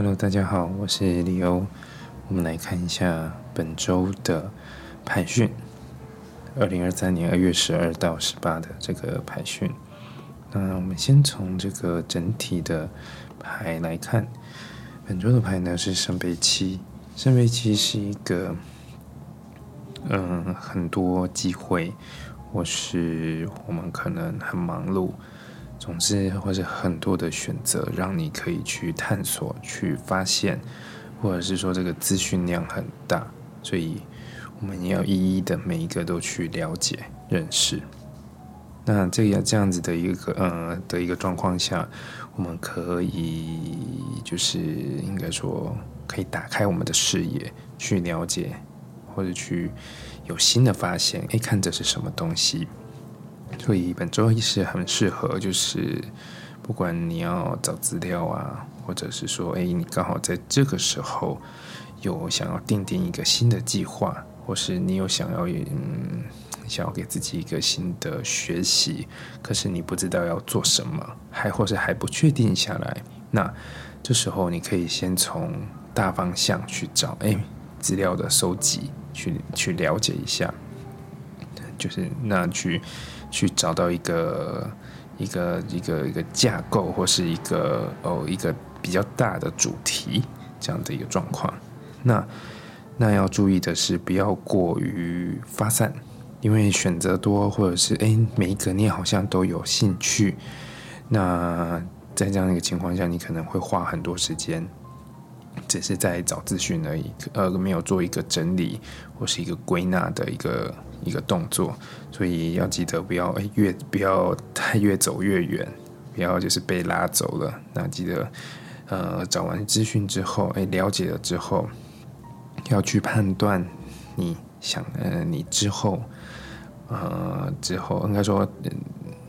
Hello，大家好，我是李欧。我们来看一下本周的排讯，二零二三年二月十二到十八的这个排讯。那我们先从这个整体的牌来看，本周的牌呢是圣杯七。圣杯七是一个，嗯，很多机会，或是我们可能很忙碌。总之，或者很多的选择，让你可以去探索、去发现，或者是说这个资讯量很大，所以我们要一一的每一个都去了解、认识。那这样这样子的一个呃的一个状况下，我们可以就是应该说可以打开我们的视野，去了解或者去有新的发现。哎，看这是什么东西？所以本周也是很适合，就是不管你要找资料啊，或者是说，哎，你刚好在这个时候有想要定定一个新的计划，或是你有想要嗯想要给自己一个新的学习，可是你不知道要做什么，还或是还不确定下来，那这时候你可以先从大方向去找，哎，资料的收集，去去了解一下，就是那去。去找到一个一个一个一个架构，或是一个哦一个比较大的主题这样的一个状况。那那要注意的是，不要过于发散，因为选择多，或者是诶每一个你好像都有兴趣。那在这样的一个情况下，你可能会花很多时间，只是在找资讯而已，呃，没有做一个整理或是一个归纳的一个。一个动作，所以要记得不要越不要太越走越远，不要就是被拉走了。那记得呃找完资讯之后，哎了解了之后，要去判断你想呃你之后呃之后应该说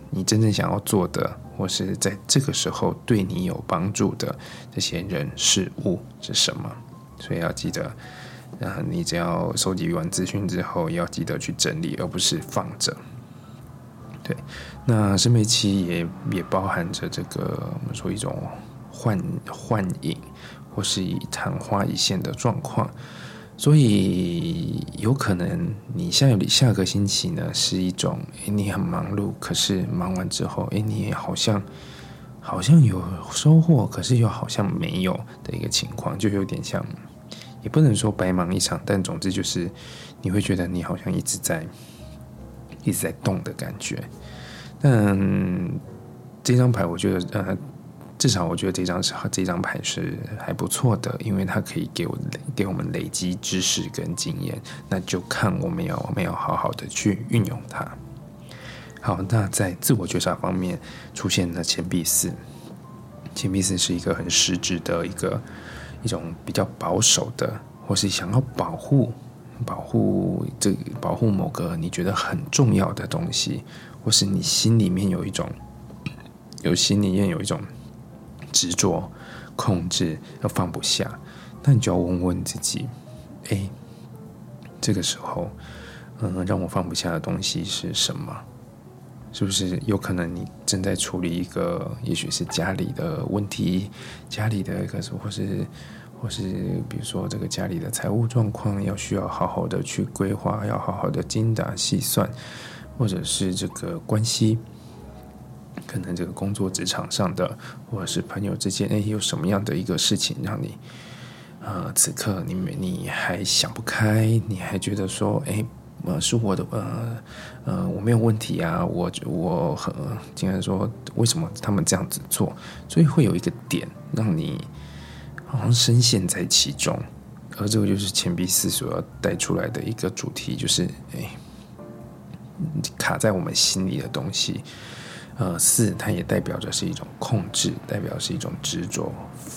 你真正想要做的，或是在这个时候对你有帮助的这些人事物是什么，所以要记得。那你只要收集完资讯之后，要记得去整理，而不是放着。对，那生美期也也包含着这个我们说一种幻幻影，或是以昙花一现的状况。所以有可能你下下个星期呢是一种，你很忙碌，可是忙完之后，哎，你也好像好像有收获，可是又好像没有的一个情况，就有点像。也不能说白忙一场，但总之就是你会觉得你好像一直在一直在动的感觉。但这张牌，我觉得呃，至少我觉得这张是这张牌是还不错的，因为它可以给我给我们累积知识跟经验。那就看我们要没有好好的去运用它。好，那在自我觉察方面出现了钱币四，钱币四是一个很实质的一个。一种比较保守的，或是想要保护、保护这保护某个你觉得很重要的东西，或是你心里面有一种 有心里面有一种执着、控制，要放不下，那你就要问问自己：哎，这个时候，嗯，让我放不下的东西是什么？是不是有可能你正在处理一个，也许是家里的问题，家里的一个，或是或是比如说这个家里的财务状况，要需要好好的去规划，要好好的精打细算，或者是这个关系，可能这个工作职场上的，或者是朋友之间，哎，有什么样的一个事情让你，呃，此刻你你还想不开，你还觉得说，哎。呃，是我的呃呃，我没有问题啊，我我很竟然说为什么他们这样子做，所以会有一个点让你好像深陷在其中，而这个就是钱币四所要带出来的一个主题，就是哎卡在我们心里的东西。呃，四它也代表着是一种控制，代表是一种执着。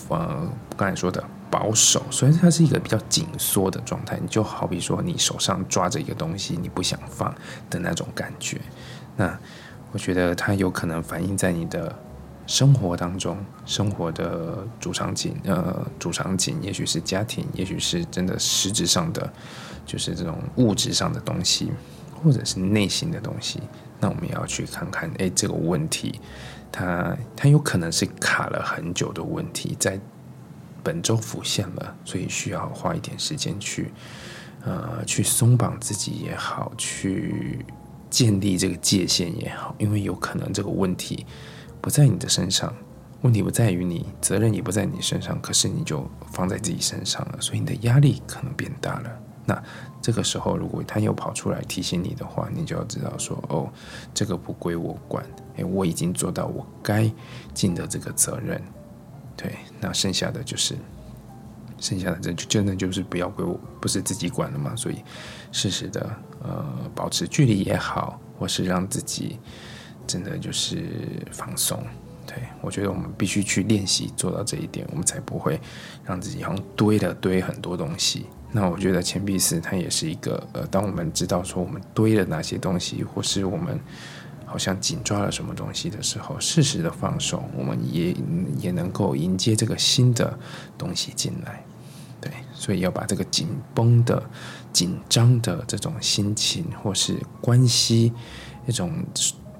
呃，刚才说的。保守，所以它是一个比较紧缩的状态。你就好比说，你手上抓着一个东西，你不想放的那种感觉。那我觉得它有可能反映在你的生活当中，生活的主场景，呃，主场景，也许是家庭，也许是真的实质上的，就是这种物质上的东西，或者是内心的东西。那我们要去看看，哎，这个问题，它它有可能是卡了很久的问题，在。本周浮现了，所以需要花一点时间去呃去松绑自己也好，去建立这个界限也好，因为有可能这个问题不在你的身上。问题不在于你，责任也不在你身上，可是你就放在自己身上了，所以你的压力可能变大了。那这个时候，如果他又跑出来提醒你的话，你就要知道说：“哦，这个不归我管，诶，我已经做到我该尽的这个责任。”对，那剩下的就是，剩下的这就真的就是不要归我，不是自己管了嘛。所以，适时的呃保持距离也好，或是让自己真的就是放松。对，我觉得我们必须去练习做到这一点，我们才不会让自己好像堆了堆很多东西。那我觉得钱币四它也是一个，呃，当我们知道说我们堆了哪些东西，或是我们好像紧抓了什么东西的时候，适时的放手，我们也也能够迎接这个新的东西进来。对，所以要把这个紧绷的、紧张的这种心情，或是关系一种。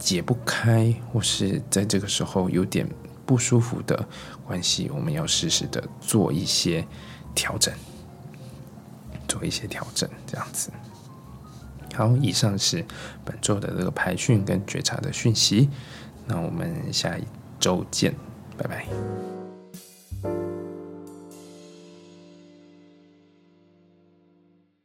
解不开，或是在这个时候有点不舒服的关系，我们要适时的做一些调整，做一些调整，这样子。好，以上是本周的这个排训跟觉察的讯息，那我们下一周见，拜拜。